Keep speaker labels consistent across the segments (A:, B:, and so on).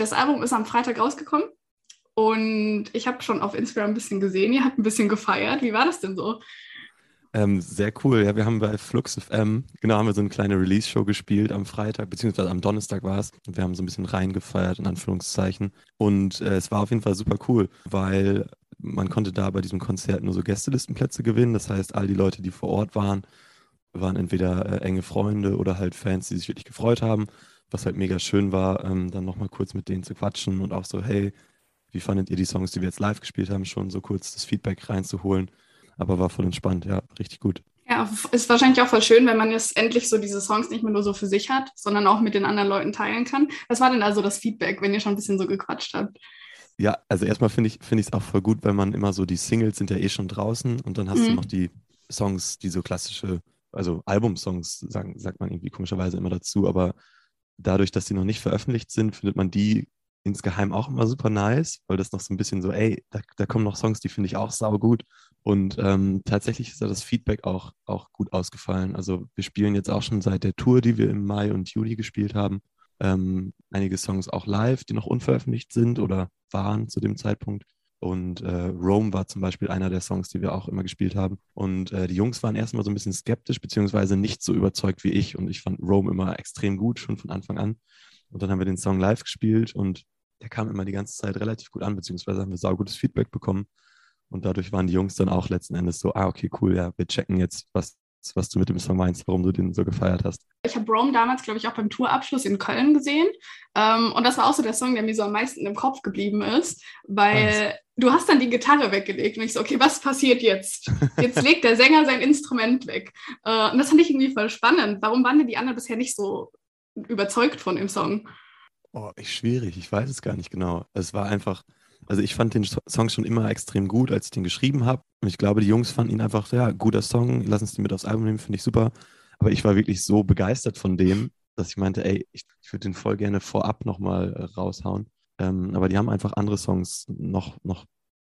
A: das Album ist am Freitag rausgekommen und ich habe schon auf Instagram ein bisschen gesehen, ihr habt ein bisschen gefeiert. Wie war das denn so?
B: Ähm, sehr cool. Ja, wir haben bei Flux FM, genau, haben wir so eine kleine Release-Show gespielt am Freitag, beziehungsweise am Donnerstag war es. Wir haben so ein bisschen reingefeiert, in Anführungszeichen. Und äh, es war auf jeden Fall super cool, weil man konnte da bei diesem Konzert nur so Gästelistenplätze gewinnen. Das heißt, all die Leute, die vor Ort waren, waren entweder äh, enge Freunde oder halt Fans, die sich wirklich gefreut haben. Was halt mega schön war, ähm, dann nochmal kurz mit denen zu quatschen und auch so, hey, wie fandet ihr die Songs, die wir jetzt live gespielt haben, schon so kurz das Feedback reinzuholen. Aber war voll entspannt, ja, richtig gut.
A: Ja, ist wahrscheinlich auch voll schön, wenn man jetzt endlich so diese Songs nicht mehr nur so für sich hat, sondern auch mit den anderen Leuten teilen kann. Was war denn also das Feedback, wenn ihr schon ein bisschen so gequatscht habt?
B: Ja, also erstmal finde ich es find auch voll gut, weil man immer so, die Singles sind ja eh schon draußen und dann hast mhm. du noch die Songs, die so klassische, also Albumsongs, sagen, sagt man irgendwie komischerweise immer dazu, aber dadurch, dass die noch nicht veröffentlicht sind, findet man die insgeheim auch immer super nice, weil das noch so ein bisschen so, ey, da, da kommen noch Songs, die finde ich auch saugut. Und ähm, tatsächlich ist da das Feedback auch, auch gut ausgefallen. Also wir spielen jetzt auch schon seit der Tour, die wir im Mai und Juli gespielt haben, ähm, einige Songs auch live, die noch unveröffentlicht sind oder waren zu dem Zeitpunkt. Und äh, Rome war zum Beispiel einer der Songs, die wir auch immer gespielt haben. Und äh, die Jungs waren erstmal so ein bisschen skeptisch, beziehungsweise nicht so überzeugt wie ich. Und ich fand Rome immer extrem gut, schon von Anfang an. Und dann haben wir den Song live gespielt und der kam immer die ganze Zeit relativ gut an, beziehungsweise haben wir saugutes Feedback bekommen. Und dadurch waren die Jungs dann auch letzten Endes so, ah, okay, cool, ja, wir checken jetzt, was, was du mit dem Song meinst, warum du den so gefeiert hast.
A: Ich habe Rome damals, glaube ich, auch beim Tourabschluss in Köln gesehen. Ähm, und das war auch so der Song, der mir so am meisten im Kopf geblieben ist, weil was? du hast dann die Gitarre weggelegt und ich so, okay, was passiert jetzt? Jetzt legt der Sänger sein Instrument weg. Äh, und das fand ich irgendwie voll spannend. Warum waren denn die anderen bisher nicht so überzeugt von dem Song?
B: Oh, ich, schwierig, ich weiß es gar nicht genau. Es war einfach, also ich fand den Song schon immer extrem gut, als ich den geschrieben habe. Und ich glaube, die Jungs fanden ihn einfach, ja, guter Song, lass uns den mit aufs Album nehmen, finde ich super. Aber ich war wirklich so begeistert von dem, dass ich meinte, ey, ich, ich würde den voll gerne vorab nochmal äh, raushauen. Ähm, aber die haben einfach andere Songs noch, noch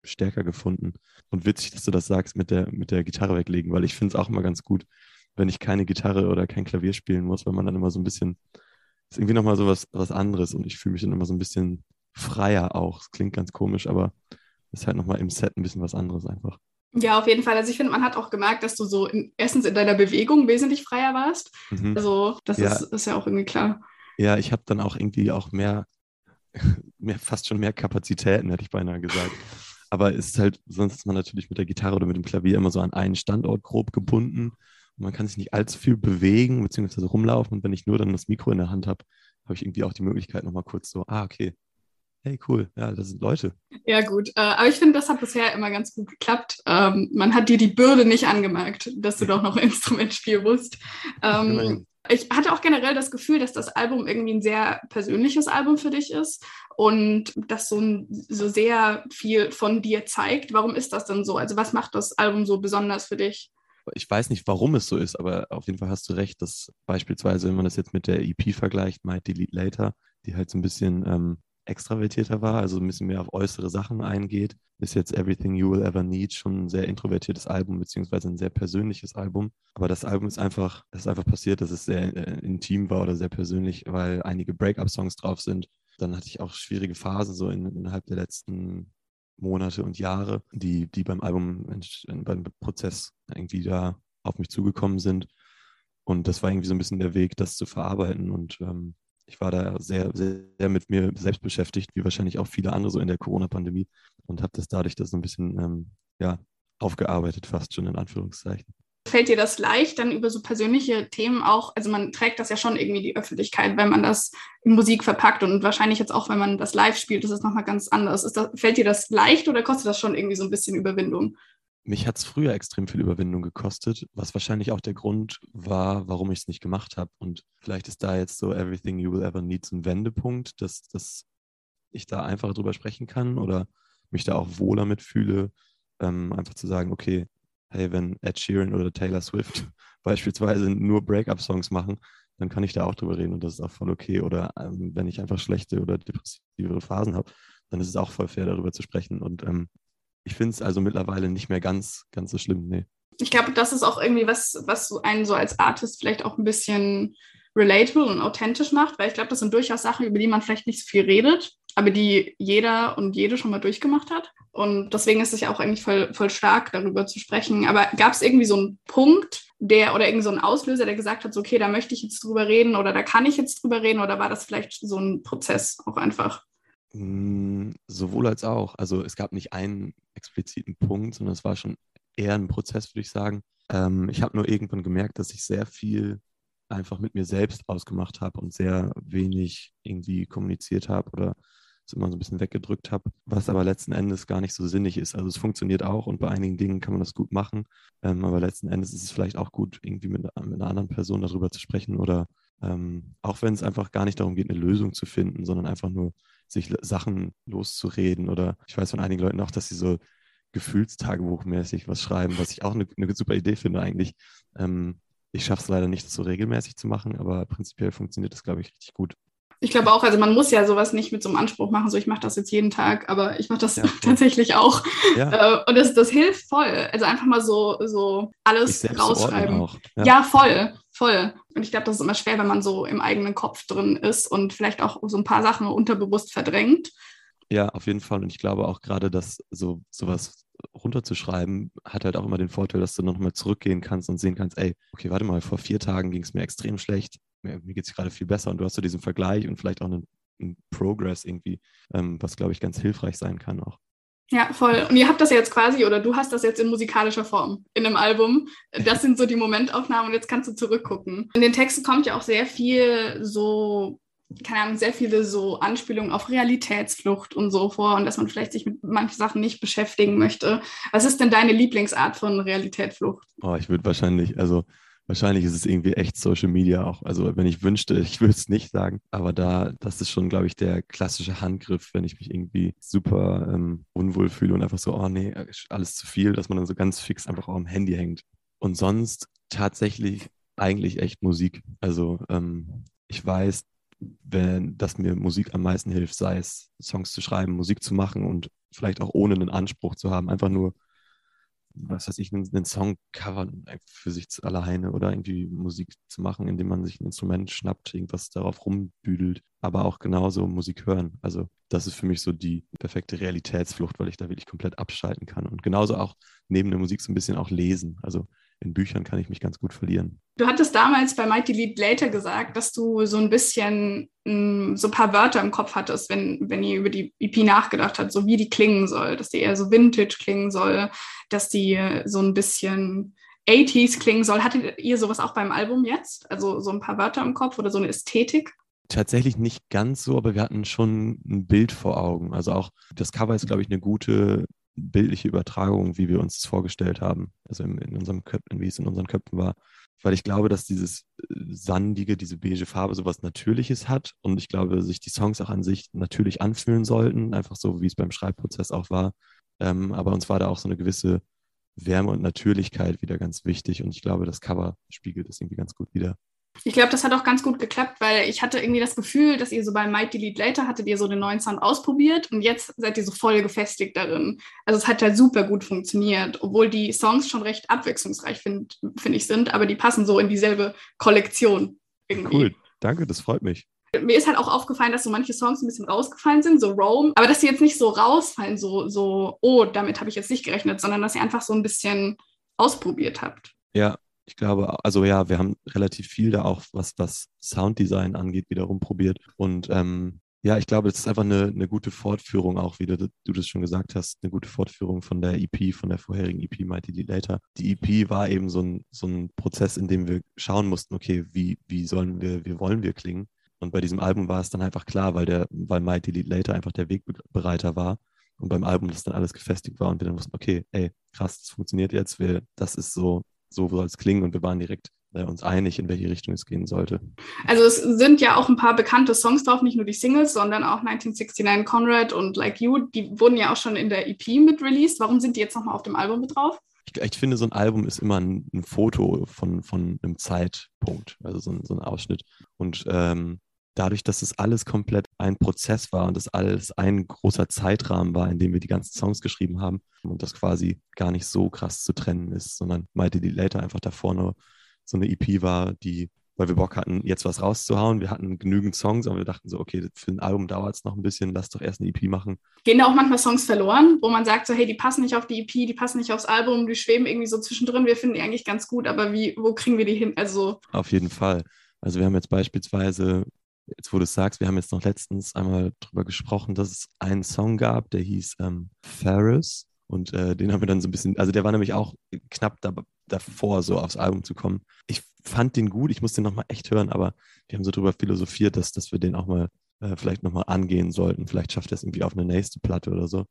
B: stärker gefunden. Und witzig, dass du das sagst mit der, mit der Gitarre weglegen, weil ich finde es auch immer ganz gut, wenn ich keine Gitarre oder kein Klavier spielen muss, weil man dann immer so ein bisschen ist irgendwie nochmal so was, was anderes und ich fühle mich dann immer so ein bisschen freier auch. Das klingt ganz komisch, aber ist halt nochmal im Set ein bisschen was anderes einfach.
A: Ja, auf jeden Fall. Also ich finde, man hat auch gemerkt, dass du so in, erstens in deiner Bewegung wesentlich freier warst. Mhm. Also das ja. Ist, ist ja auch irgendwie klar.
B: Ja, ich habe dann auch irgendwie auch mehr, mehr, fast schon mehr Kapazitäten, hätte ich beinahe gesagt. Aber es ist halt, sonst ist man natürlich mit der Gitarre oder mit dem Klavier immer so an einen Standort grob gebunden man kann sich nicht allzu viel bewegen bzw. rumlaufen. Und wenn ich nur dann das Mikro in der Hand habe, habe ich irgendwie auch die Möglichkeit, nochmal kurz so, ah, okay, hey, cool, ja, das sind Leute.
A: Ja, gut. Äh, aber ich finde, das hat bisher immer ganz gut geklappt. Ähm, man hat dir die Bürde nicht angemerkt, dass du doch noch ein Instrument spielen musst. Ähm, ich hatte auch generell das Gefühl, dass das Album irgendwie ein sehr persönliches Album für dich ist und das so, so sehr viel von dir zeigt. Warum ist das denn so? Also was macht das Album so besonders für dich?
B: ich weiß nicht, warum es so ist, aber auf jeden Fall hast du recht, dass beispielsweise, wenn man das jetzt mit der EP vergleicht, Might Delete Later, die halt so ein bisschen ähm, extravertierter war, also ein bisschen mehr auf äußere Sachen eingeht, ist jetzt Everything You Will Ever Need schon ein sehr introvertiertes Album, beziehungsweise ein sehr persönliches Album. Aber das Album ist einfach, es ist einfach passiert, dass es sehr äh, intim war oder sehr persönlich, weil einige Breakup-Songs drauf sind. Dann hatte ich auch schwierige Phasen so in, innerhalb der letzten Monate und Jahre, die, die beim Album, beim Prozess irgendwie da auf mich zugekommen sind. Und das war irgendwie so ein bisschen der Weg, das zu verarbeiten. Und ähm, ich war da sehr, sehr, sehr, mit mir selbst beschäftigt, wie wahrscheinlich auch viele andere so in der Corona-Pandemie. Und habe das dadurch das so ein bisschen ähm, ja, aufgearbeitet, fast schon in Anführungszeichen.
A: Fällt dir das leicht, dann über so persönliche Themen auch, also man trägt das ja schon irgendwie die Öffentlichkeit, wenn man das in Musik verpackt und wahrscheinlich jetzt auch, wenn man das live spielt, ist nochmal ganz anders. Das, fällt dir das leicht oder kostet das schon irgendwie so ein bisschen Überwindung?
B: Mich hat es früher extrem viel Überwindung gekostet, was wahrscheinlich auch der Grund war, warum ich es nicht gemacht habe. Und vielleicht ist da jetzt so Everything You Will Ever Need ein Wendepunkt, dass, dass ich da einfach drüber sprechen kann oder mich da auch wohler mitfühle, ähm, einfach zu sagen, okay, hey, wenn Ed Sheeran oder Taylor Swift beispielsweise nur Breakup-Songs machen, dann kann ich da auch drüber reden und das ist auch voll okay. Oder ähm, wenn ich einfach schlechte oder depressivere Phasen habe, dann ist es auch voll fair, darüber zu sprechen. Und ähm, ich finde es also mittlerweile nicht mehr ganz, ganz so schlimm, nee.
A: Ich glaube, das ist auch irgendwie was, was einen so als Artist vielleicht auch ein bisschen relatable und authentisch macht, weil ich glaube, das sind durchaus Sachen, über die man vielleicht nicht so viel redet aber die jeder und jede schon mal durchgemacht hat. Und deswegen ist es ja auch eigentlich voll, voll stark, darüber zu sprechen. Aber gab es irgendwie so einen Punkt, der oder irgendwie so einen Auslöser, der gesagt hat, so, okay, da möchte ich jetzt drüber reden oder da kann ich jetzt drüber reden oder war das vielleicht so ein Prozess auch einfach?
B: Mm, sowohl als auch. Also es gab nicht einen expliziten Punkt, sondern es war schon eher ein Prozess, würde ich sagen. Ähm, ich habe nur irgendwann gemerkt, dass ich sehr viel einfach mit mir selbst ausgemacht habe und sehr wenig irgendwie kommuniziert habe oder es immer so ein bisschen weggedrückt habe, was aber letzten Endes gar nicht so sinnig ist. Also es funktioniert auch und bei einigen Dingen kann man das gut machen, ähm, aber letzten Endes ist es vielleicht auch gut, irgendwie mit, mit einer anderen Person darüber zu sprechen oder ähm, auch wenn es einfach gar nicht darum geht, eine Lösung zu finden, sondern einfach nur sich Sachen loszureden oder ich weiß von einigen Leuten auch, dass sie so Gefühlstagebuchmäßig was schreiben, was ich auch eine, eine super Idee finde eigentlich. Ähm, ich schaffe es leider nicht, das so regelmäßig zu machen, aber prinzipiell funktioniert das, glaube ich, richtig gut.
A: Ich glaube auch, also man muss ja sowas nicht mit so einem Anspruch machen, so ich mache das jetzt jeden Tag, aber ich mache das ja, tatsächlich auch. Ja. Äh, und das, das hilft voll. Also einfach mal so, so alles rausschreiben. Ja. ja. voll, voll. Und ich glaube, das ist immer schwer, wenn man so im eigenen Kopf drin ist und vielleicht auch so ein paar Sachen unterbewusst verdrängt.
B: Ja, auf jeden Fall. Und ich glaube auch gerade, dass so sowas runterzuschreiben, hat halt auch immer den Vorteil, dass du nochmal zurückgehen kannst und sehen kannst, ey, okay, warte mal, vor vier Tagen ging es mir extrem schlecht, mir, geht es gerade viel besser und du hast so diesen Vergleich und vielleicht auch einen, einen Progress irgendwie, ähm, was, glaube ich, ganz hilfreich sein kann auch.
A: Ja, voll. Und ihr habt das jetzt quasi, oder du hast das jetzt in musikalischer Form in einem Album. Das sind so die Momentaufnahmen und jetzt kannst du zurückgucken. In den Texten kommt ja auch sehr viel so keine Ahnung, sehr viele so Anspielungen auf Realitätsflucht und so vor und dass man vielleicht sich mit manchen Sachen nicht beschäftigen möchte. Was ist denn deine Lieblingsart von Realitätsflucht?
B: Oh, ich würde wahrscheinlich, also wahrscheinlich ist es irgendwie echt Social Media auch. Also wenn ich wünschte, ich würde es nicht sagen, aber da, das ist schon, glaube ich, der klassische Handgriff, wenn ich mich irgendwie super ähm, unwohl fühle und einfach so, oh nee, alles zu viel, dass man dann so ganz fix einfach auch am Handy hängt. Und sonst tatsächlich eigentlich echt Musik. Also ähm, ich weiß, wenn, dass mir Musik am meisten hilft, sei es Songs zu schreiben, Musik zu machen und vielleicht auch ohne einen Anspruch zu haben, einfach nur, was weiß ich, einen, Song covern für sich alleine oder irgendwie Musik zu machen, indem man sich ein Instrument schnappt, irgendwas darauf rumbüdelt, aber auch genauso Musik hören. Also das ist für mich so die perfekte Realitätsflucht, weil ich da wirklich komplett abschalten kann und genauso auch neben der Musik so ein bisschen auch lesen. Also in Büchern kann ich mich ganz gut verlieren.
A: Du hattest damals bei Mighty Lead Later gesagt, dass du so ein bisschen mh, mm, so ein paar Wörter im Kopf hattest, wenn, wenn ihr über die EP nachgedacht habt, so wie die klingen soll, dass die eher so Vintage klingen soll, dass die so ein bisschen 80s klingen soll. Hattet ihr sowas auch beim Album jetzt? Also so ein paar Wörter im Kopf oder so eine Ästhetik?
B: Tatsächlich nicht ganz so, aber wir hatten schon ein Bild vor Augen. Also auch das Cover ist, glaube ich, eine gute bildliche Übertragung, wie wir uns das vorgestellt haben, also in, in unserem Köpfen, wie es in unseren Köpfen war. Weil ich glaube, dass dieses äh, sandige, diese beige Farbe sowas Natürliches hat und ich glaube, sich die Songs auch an sich natürlich anfühlen sollten, einfach so, wie es beim Schreibprozess auch war. Ähm, aber uns war da auch so eine gewisse Wärme und Natürlichkeit wieder ganz wichtig und ich glaube, das Cover spiegelt das irgendwie ganz gut wieder.
A: Ich glaube, das hat auch ganz gut geklappt, weil ich hatte irgendwie das Gefühl, dass ihr so bei Might Delete Later hattet ihr so den neuen Sound ausprobiert und jetzt seid ihr so voll gefestigt darin. Also es hat halt super gut funktioniert, obwohl die Songs schon recht abwechslungsreich, finde find ich, sind, aber die passen so in dieselbe Kollektion irgendwie.
B: Cool, danke, das freut mich.
A: Mir ist halt auch aufgefallen, dass so manche Songs ein bisschen rausgefallen sind, so Rome, aber dass sie jetzt nicht so rausfallen, so, so oh, damit habe ich jetzt nicht gerechnet, sondern dass ihr einfach so ein bisschen ausprobiert habt.
B: Ja, ich glaube, also ja, wir haben relativ viel da auch, was das Sounddesign angeht, wiederum probiert. Und ähm, ja, ich glaube, es ist einfach eine, eine gute Fortführung, auch wie du, du das schon gesagt hast, eine gute Fortführung von der EP, von der vorherigen EP Mighty Deed Later. Die EP war eben so ein, so ein Prozess, in dem wir schauen mussten, okay, wie, wie sollen wir, wie wollen wir klingen? Und bei diesem Album war es dann einfach klar, weil der, weil Mighty Deed Later einfach der Wegbereiter war. Und beim Album das dann alles gefestigt war und wir dann wussten, okay, ey, krass, das funktioniert jetzt, wir, das ist so so soll es klingen und wir waren direkt äh, uns einig, in welche Richtung es gehen sollte.
A: Also es sind ja auch ein paar bekannte Songs drauf, nicht nur die Singles, sondern auch 1969 Conrad und Like You, die wurden ja auch schon in der EP mit released. Warum sind die jetzt nochmal auf dem Album mit drauf?
B: Ich, ich, finde, so ein Album ist immer ein, ein Foto von, von einem Zeitpunkt, also so ein, so ein Ausschnitt. Und ähm, dadurch, dass es alles komplett ein Prozess war und das alles ein großer Zeitrahmen war, in dem wir die ganzen Songs geschrieben haben und das quasi gar nicht so krass zu trennen ist, sondern Mighty Later einfach da vorne so eine EP war, die weil wir Bock hatten, jetzt was rauszuhauen. Wir hatten genügend Songs, aber wir dachten so, okay, für ein Album dauert es noch ein bisschen, lass doch erst eine EP machen.
A: Gehen da auch manchmal Songs verloren, wo man sagt so, hey, die passen nicht auf die EP, die passen nicht aufs Album, die schweben irgendwie so zwischendrin, wir finden die eigentlich ganz gut, aber wie, wo kriegen wir die hin? Also
B: Auf jeden Fall. Also wir haben jetzt beispielsweise, jetzt wo du sagst, wir haben jetzt noch letztens einmal drüber gesprochen, dass es einen Song gab, der hieß ähm, Ferris. Und äh, den haben wir dann so ein bisschen, also der war nämlich auch knapp da, davor, so aufs Album zu kommen. Ich fand den gut, ich muss den nochmal echt hören, aber wir haben so drüber philosophiert, dass, dass wir den auch mal äh, vielleicht nochmal angehen sollten. Vielleicht schafft er es irgendwie auf eine nächste Platte oder so.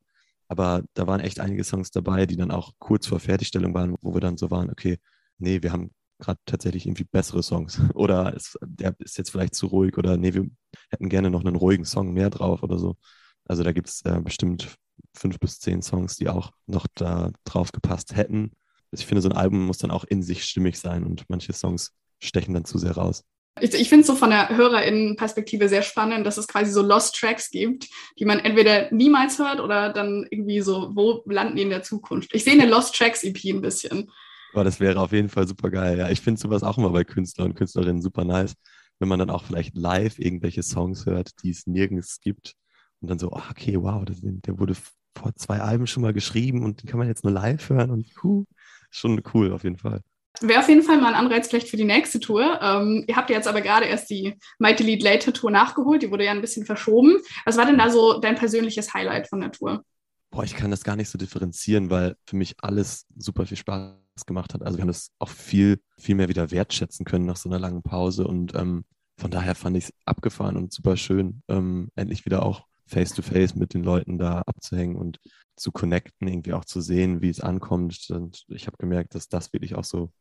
B: Aber da waren echt einige Songs dabei, die dann auch kurz vor Fertigstellung waren, wo wir dann so waren, okay, nee, wir haben gerade tatsächlich irgendwie bessere Songs. Oder es, der ist jetzt vielleicht zu ruhig oder nee, wir hätten gerne noch einen ruhigen Song mehr drauf oder so. Also da gibt es äh, bestimmt fünf bis zehn Songs, die auch noch da drauf gepasst hätten. Ich finde, so ein Album muss dann auch in sich stimmig sein und manche Songs stechen dann zu sehr raus.
A: Ich, ich finde es so von der HörerInnen-Perspektive sehr spannend, dass es quasi so Lost Tracks gibt, die man entweder niemals hört oder dann irgendwie so, wo landen die in der Zukunft? Ich sehe eine Lost Tracks EP ein bisschen.
B: Aber das wäre auf jeden Fall super geil. Ja, ich finde sowas auch immer bei Künstlern und Künstlerinnen super nice, wenn man dann auch vielleicht live irgendwelche Songs hört, die es nirgends gibt und dann so, oh, okay, wow, das, der wurde vor zwei Alben schon mal geschrieben und den kann man jetzt nur live hören und puh, schon cool auf jeden Fall.
A: Wäre auf jeden Fall mal ein Anreiz vielleicht für die nächste Tour. Ähm, ihr habt ja jetzt aber gerade erst die Mighty Lead Later Tour nachgeholt, die wurde ja ein bisschen verschoben. Was war denn da so dein persönliches Highlight von der Tour?
B: Boah, ich kann das gar nicht so differenzieren, weil für mich alles super viel Spaß gemacht hat. Also wir haben das auch viel, viel mehr wieder wertschätzen können nach so einer langen Pause und ähm, von daher fand ich es abgefahren und super schön, ähm, endlich wieder auch face-to-face -face mit den Leuten da abzuhängen und zu connecten, irgendwie auch zu sehen, wie es ankommt. Und ich habe gemerkt, dass das wirklich auch so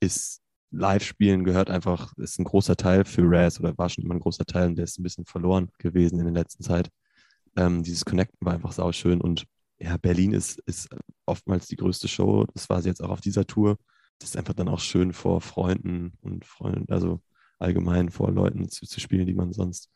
B: ist. Live-Spielen gehört einfach, ist ein großer Teil für Raz oder war schon immer ein großer Teil und der ist ein bisschen verloren gewesen in der letzten Zeit. Ähm, dieses Connecten war einfach sauschön und ja, Berlin ist, ist oftmals die größte Show. Das war sie jetzt auch auf dieser Tour. Das ist einfach dann auch schön vor Freunden und Freunden, also allgemein vor Leuten zu, zu spielen, die man sonst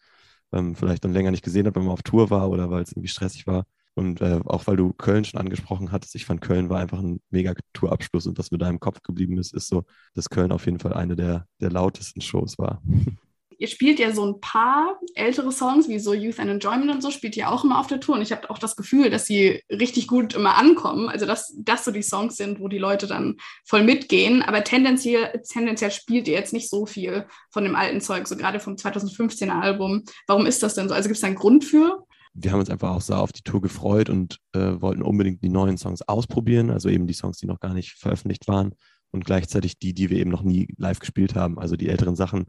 B: ähm, vielleicht dann länger nicht gesehen hat, wenn man auf Tour war oder weil es irgendwie stressig war. Und äh, auch weil du Köln schon angesprochen hattest, ich fand Köln war einfach ein mega Tourabschluss und was mir da im Kopf geblieben ist, ist so, dass Köln auf jeden Fall eine der, der lautesten Shows war.
A: ihr spielt ja so ein paar ältere Songs, wie so Youth and Enjoyment und so, spielt ihr auch immer auf der Tour. Und ich habe auch das Gefühl, dass sie richtig gut immer ankommen. Also, dass das so die Songs sind, wo die Leute dann voll mitgehen. Aber tendenziell, tendenziell spielt ihr jetzt nicht so viel von dem alten Zeug, so gerade vom 2015er Album. Warum ist das denn so? Also, gibt es da einen Grund für?
B: wir haben uns einfach auch sehr auf die Tour gefreut und äh, wollten unbedingt die neuen Songs ausprobieren, also eben die Songs, die noch gar nicht veröffentlicht waren und gleichzeitig die, die wir eben noch nie live gespielt haben. Also die älteren Sachen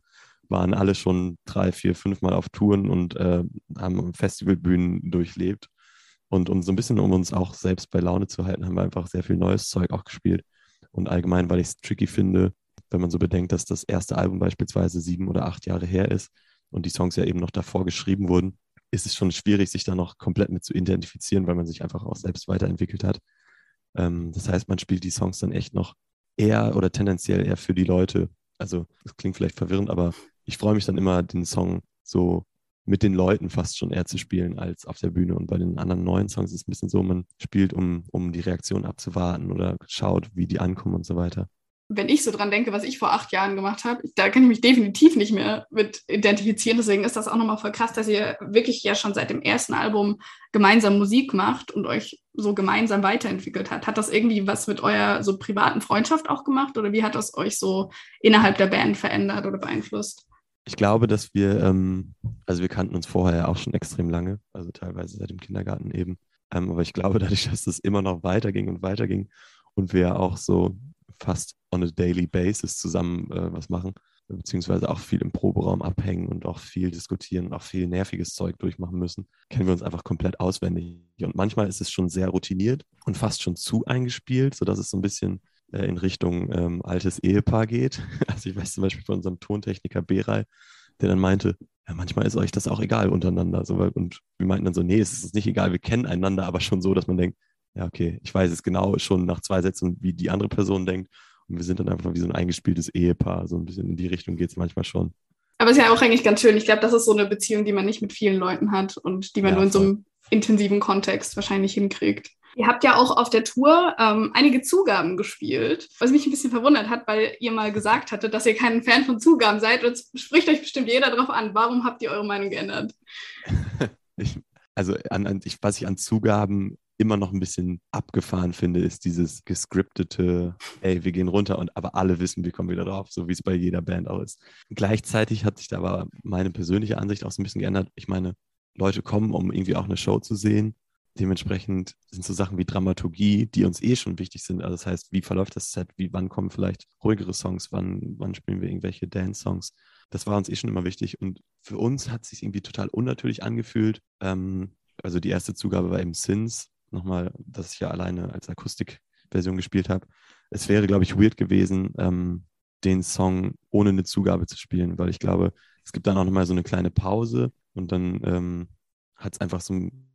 B: waren alle schon drei, vier, fünf Mal auf Touren und äh, haben Festivalbühnen durchlebt. Und um so ein bisschen, um uns auch selbst bei Laune zu halten, haben wir einfach sehr viel neues Zeug auch gespielt. Und allgemein, weil ich es tricky finde, wenn man so bedenkt, dass das erste Album beispielsweise sieben oder acht Jahre her ist und die Songs ja eben noch davor geschrieben wurden, ist es schon schwierig, sich da noch komplett mit zu identifizieren, weil man sich einfach auch selbst weiterentwickelt hat. Ähm, das heißt, man spielt die Songs dann echt noch eher oder tendenziell eher für die Leute. Also, das klingt vielleicht verwirrend, aber ich freue mich dann immer, den Song so mit den Leuten fast schon eher zu spielen als auf der Bühne. Und bei den anderen neuen Songs ist es ein bisschen so, man spielt, um, um die Reaktion abzuwarten oder schaut, wie die ankommen und so weiter
A: wenn ich so dran denke, was ich vor acht Jahren gemacht habe, da kann ich mich definitiv nicht mehr mit identifizieren. Deswegen ist das auch nochmal voll krass, dass ihr wirklich ja schon seit dem ersten Album gemeinsam Musik macht und euch so gemeinsam weiterentwickelt hat. Hat das irgendwie was mit eurer so privaten Freundschaft auch gemacht oder wie hat das euch so innerhalb der Band verändert oder beeinflusst?
B: Ich glaube, dass wir, ähm, also wir kannten uns vorher auch schon extrem lange, also teilweise seit dem Kindergarten eben. Ähm, aber ich glaube, dadurch, dass es immer noch weiterging und weiterging und wir auch so fast on a daily basis zusammen äh, was machen, beziehungsweise auch viel im Proberaum abhängen und auch viel diskutieren und auch viel nerviges Zeug durchmachen müssen, kennen wir uns einfach komplett auswendig. Und manchmal ist es schon sehr routiniert und fast schon zu eingespielt, sodass es so ein bisschen äh, in Richtung ähm, altes Ehepaar geht. Also ich weiß zum Beispiel von unserem Tontechniker Beray, der dann meinte, ja, manchmal ist euch das auch egal untereinander. So, und wir meinten dann so, nee, es ist nicht egal, wir kennen einander, aber schon so, dass man denkt, ja, okay, ich weiß es genau schon nach zwei Sätzen, wie die andere Person denkt. Und wir sind dann einfach wie so ein eingespieltes Ehepaar. So ein bisschen in die Richtung geht es manchmal schon.
A: Aber es ist ja auch eigentlich ganz schön. Ich glaube, das ist so eine Beziehung, die man nicht mit vielen Leuten hat und die man ja, nur in so einem intensiven Kontext wahrscheinlich hinkriegt. Ihr habt ja auch auf der Tour ähm, einige Zugaben gespielt, was mich ein bisschen verwundert hat, weil ihr mal gesagt hattet, dass ihr kein Fan von Zugaben seid. Und es spricht euch bestimmt jeder darauf an. Warum habt ihr eure Meinung geändert?
B: ich, also, an, an, ich, was ich an Zugaben immer noch ein bisschen abgefahren finde, ist dieses gescriptete, ey, wir gehen runter und aber alle wissen, wir kommen wieder drauf, so wie es bei jeder Band auch ist. Gleichzeitig hat sich da aber meine persönliche Ansicht auch so ein bisschen geändert. Ich meine, Leute kommen, um irgendwie auch eine Show zu sehen Dementsprechend sind so Sachen wie Dramaturgie, die uns eh schon wichtig sind. Also das heißt, wie verläuft das Set? Wie, wann kommen vielleicht ruhigere Songs? Wann, wann spielen wir irgendwelche Dance-Songs? Das war uns eh schon immer wichtig. Und für uns hat es sich irgendwie total unnatürlich angefühlt. Ähm, also die erste Zugabe war eben Sins, nochmal, dass ich ja alleine als Akustikversion gespielt habe. Es wäre, glaube ich, weird gewesen, ähm, den Song ohne eine Zugabe zu spielen, weil ich glaube, es gibt dann auch nochmal so eine kleine Pause und dann ähm, hat es einfach so ein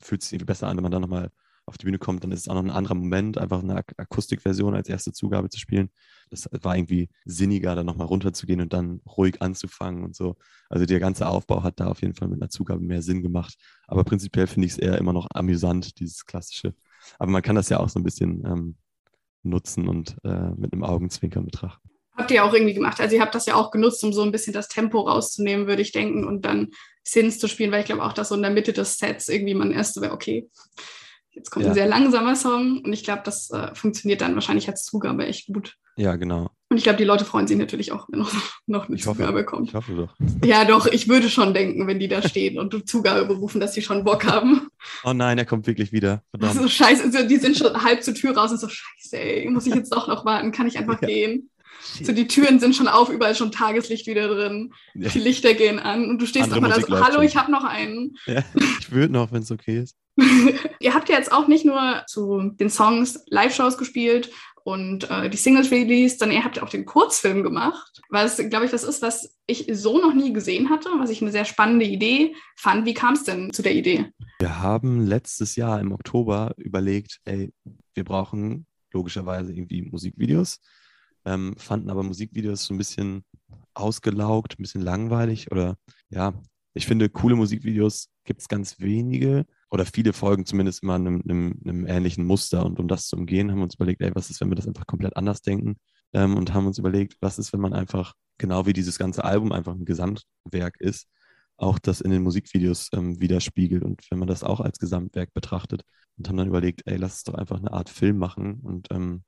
B: fühlt sich irgendwie besser an, wenn man dann nochmal auf die Bühne kommt, dann ist es auch noch ein anderer Moment, einfach eine Ak Akustikversion als erste Zugabe zu spielen. Das war irgendwie sinniger, dann nochmal runterzugehen und dann ruhig anzufangen und so. Also der ganze Aufbau hat da auf jeden Fall mit einer Zugabe mehr Sinn gemacht. Aber prinzipiell finde ich es eher immer noch amüsant, dieses klassische. Aber man kann das ja auch so ein bisschen ähm, nutzen und äh, mit einem Augenzwinkern betrachten.
A: Habt ihr auch irgendwie gemacht. Also ihr habt das ja auch genutzt, um so ein bisschen das Tempo rauszunehmen, würde ich denken, und dann Sins zu spielen, weil ich glaube auch, dass so in der Mitte des Sets irgendwie man erst so wäre, okay, jetzt kommt ja. ein sehr langsamer Song und ich glaube, das äh, funktioniert dann wahrscheinlich als Zugabe echt gut.
B: Ja, genau.
A: Und ich glaube, die Leute freuen sich natürlich auch, wenn noch, noch eine ich Zugabe
B: hoffe,
A: kommt.
B: Ich hoffe doch.
A: Ja, doch, ich würde schon denken, wenn die da stehen und Zugabe berufen, dass sie schon Bock haben.
B: Oh nein, er kommt wirklich wieder.
A: Also scheiße, die sind schon halb zur Tür raus und so, scheiße, ey, muss ich jetzt doch noch warten? Kann ich einfach ja. gehen? So, die Türen sind schon auf, überall schon Tageslicht wieder drin. Ja. Die Lichter gehen an und du stehst nochmal da so, hallo, schon. ich habe noch einen.
B: Ja, ich würde noch, wenn es okay ist.
A: Ihr habt ja jetzt auch nicht nur zu den Songs Live-Shows gespielt und äh, die Singles released, sondern ihr habt ja auch den Kurzfilm gemacht, was, glaube ich, was ist, was ich so noch nie gesehen hatte, was ich eine sehr spannende Idee fand. Wie kam es denn zu der Idee?
B: Wir haben letztes Jahr im Oktober überlegt, ey, wir brauchen logischerweise irgendwie Musikvideos ähm, fanden aber Musikvideos so ein bisschen ausgelaugt, ein bisschen langweilig oder ja, ich finde, coole Musikvideos gibt es ganz wenige oder viele folgen zumindest immer einem, einem, einem, ähnlichen Muster und um das zu umgehen, haben wir uns überlegt, ey, was ist, wenn wir das einfach komplett anders denken ähm, und haben uns überlegt, was ist, wenn man einfach, genau wie dieses ganze Album einfach ein Gesamtwerk ist, auch das in den Musikvideos ähm, widerspiegelt und wenn man das auch als Gesamtwerk betrachtet und haben dann überlegt, ey, lass es doch einfach eine Art Film machen und ähm,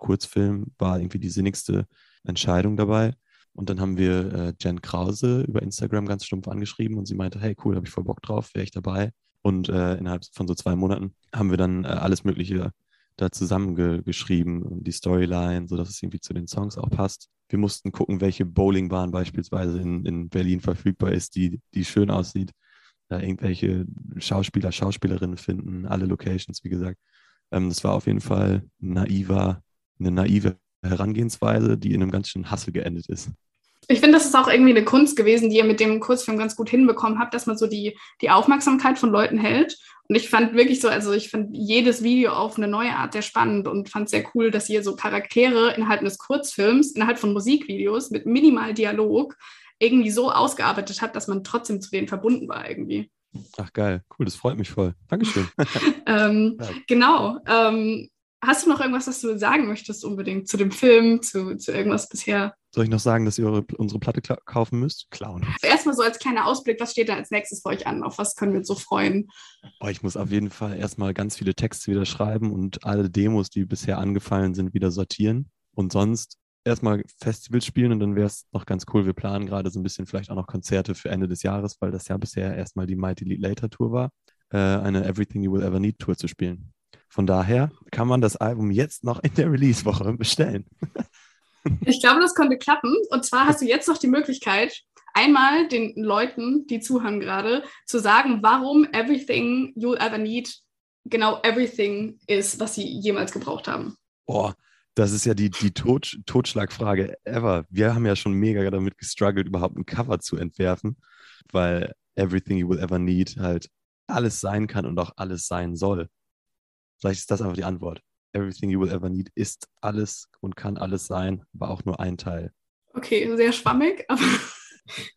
B: Kurzfilm war irgendwie die sinnigste Entscheidung dabei. Und dann haben wir äh, Jen Krause über Instagram ganz stumpf angeschrieben und sie meinte, hey cool, habe ich voll Bock drauf, wäre ich dabei. Und äh, innerhalb von so zwei Monaten haben wir dann äh, alles Mögliche da zusammengeschrieben die Storyline, sodass es irgendwie zu den Songs auch passt. Wir mussten gucken, welche Bowlingbahn beispielsweise in, in Berlin verfügbar ist, die, die schön aussieht. Da irgendwelche Schauspieler, Schauspielerinnen finden, alle Locations, wie gesagt. Ähm, das war auf jeden Fall naiver eine naive Herangehensweise, die in einem ganz schönen Hassel geendet ist.
A: Ich finde, das ist auch irgendwie eine Kunst gewesen, die ihr mit dem Kurzfilm ganz gut hinbekommen habt, dass man so die, die Aufmerksamkeit von Leuten hält. Und ich fand wirklich so, also ich fand jedes Video auf eine neue Art sehr spannend und fand sehr cool, dass ihr so Charaktere innerhalb eines Kurzfilms, innerhalb von Musikvideos mit minimal Dialog irgendwie so ausgearbeitet habt, dass man trotzdem zu denen verbunden war irgendwie.
B: Ach geil, cool, das freut mich voll. Dankeschön.
A: ähm, ja. Genau. Ähm, Hast du noch irgendwas, was du sagen möchtest unbedingt zu dem Film, zu, zu irgendwas bisher?
B: Soll ich noch sagen, dass ihr eure, unsere Platte kaufen müsst? Klauen.
A: Erstmal so als kleiner Ausblick, was steht da als nächstes für euch an? Auf was können wir uns so freuen?
B: Oh, ich muss auf jeden Fall erstmal ganz viele Texte wieder schreiben und alle Demos, die bisher angefallen sind, wieder sortieren. Und sonst erstmal Festivals spielen und dann wäre es noch ganz cool. Wir planen gerade so ein bisschen vielleicht auch noch Konzerte für Ende des Jahres, weil das ja bisher erstmal die Mighty Lead Later Tour war, äh, eine Everything You Will Ever Need Tour zu spielen. Von daher kann man das Album jetzt noch in der Release-Woche bestellen.
A: Ich glaube, das konnte klappen. Und zwar hast du jetzt noch die Möglichkeit, einmal den Leuten, die zuhören gerade, zu sagen, warum Everything You'll Ever Need genau Everything ist, was sie jemals gebraucht haben.
B: Boah, das ist ja die, die Tot, Totschlagfrage ever. Wir haben ja schon mega damit gestruggelt, überhaupt ein Cover zu entwerfen, weil Everything You Will Ever Need halt alles sein kann und auch alles sein soll. Vielleicht ist das einfach die Antwort. Everything you will ever need ist alles und kann alles sein, aber auch nur ein Teil.
A: Okay, sehr schwammig, aber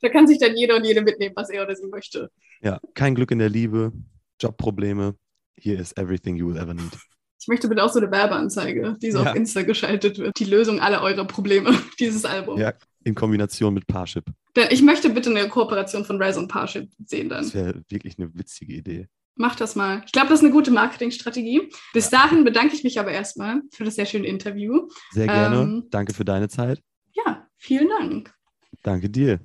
A: da kann sich dann jeder und jede mitnehmen, was er oder sie möchte.
B: Ja, kein Glück in der Liebe, Jobprobleme, Here is everything you will ever need.
A: Ich möchte bitte auch so eine Werbeanzeige, die so ja. auf Insta geschaltet wird. Die Lösung aller eurer Probleme, dieses Album.
B: Ja, in Kombination mit Parship.
A: Denn ich möchte bitte eine Kooperation von Rise und Parship sehen dann.
B: Das wäre wirklich eine witzige Idee.
A: Mach das mal. Ich glaube, das ist eine gute Marketingstrategie. Bis dahin bedanke ich mich aber erstmal für das sehr schöne Interview.
B: Sehr gerne. Ähm, Danke für deine Zeit.
A: Ja, vielen Dank.
B: Danke dir.